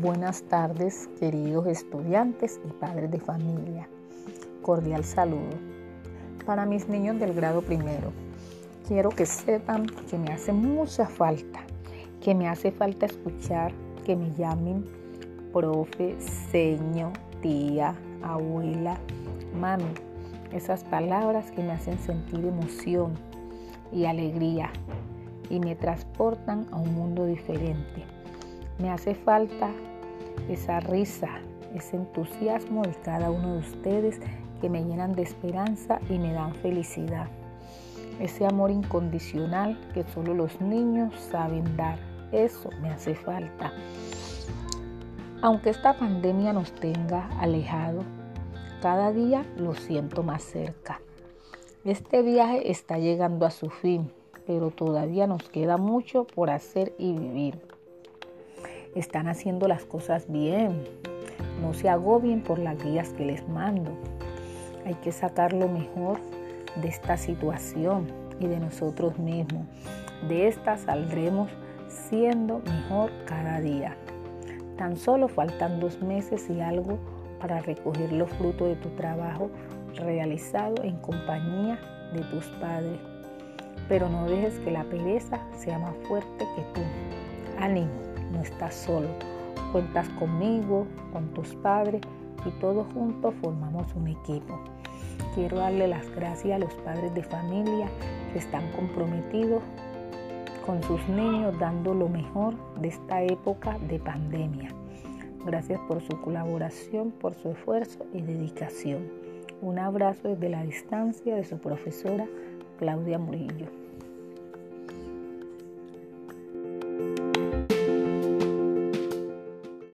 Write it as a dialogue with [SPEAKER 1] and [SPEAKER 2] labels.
[SPEAKER 1] Buenas tardes, queridos estudiantes y padres de familia. Cordial saludo. Para mis niños del grado primero, quiero que sepan que me hace mucha falta, que me hace falta escuchar que me llamen profe, seño, tía, abuela, mami. Esas palabras que me hacen sentir emoción y alegría y me transportan a un mundo diferente. Me hace falta esa risa, ese entusiasmo de cada uno de ustedes que me llenan de esperanza y me dan felicidad. Ese amor incondicional que solo los niños saben dar. Eso me hace falta. Aunque esta pandemia nos tenga alejado, cada día lo siento más cerca. Este viaje está llegando a su fin pero todavía nos queda mucho por hacer y vivir. Están haciendo las cosas bien. No se agobien por las guías que les mando. Hay que sacar lo mejor de esta situación y de nosotros mismos. De esta saldremos siendo mejor cada día. Tan solo faltan dos meses y algo para recoger los frutos de tu trabajo realizado en compañía de tus padres pero no dejes que la pereza sea más fuerte que tú. Ánimo, no estás solo. Cuentas conmigo, con tus padres y todos juntos formamos un equipo. Quiero darle las gracias a los padres de familia que están comprometidos con sus niños dando lo mejor de esta época de pandemia. Gracias por su colaboración, por su esfuerzo y dedicación. Un abrazo desde la distancia de su profesora Claudia Murillo.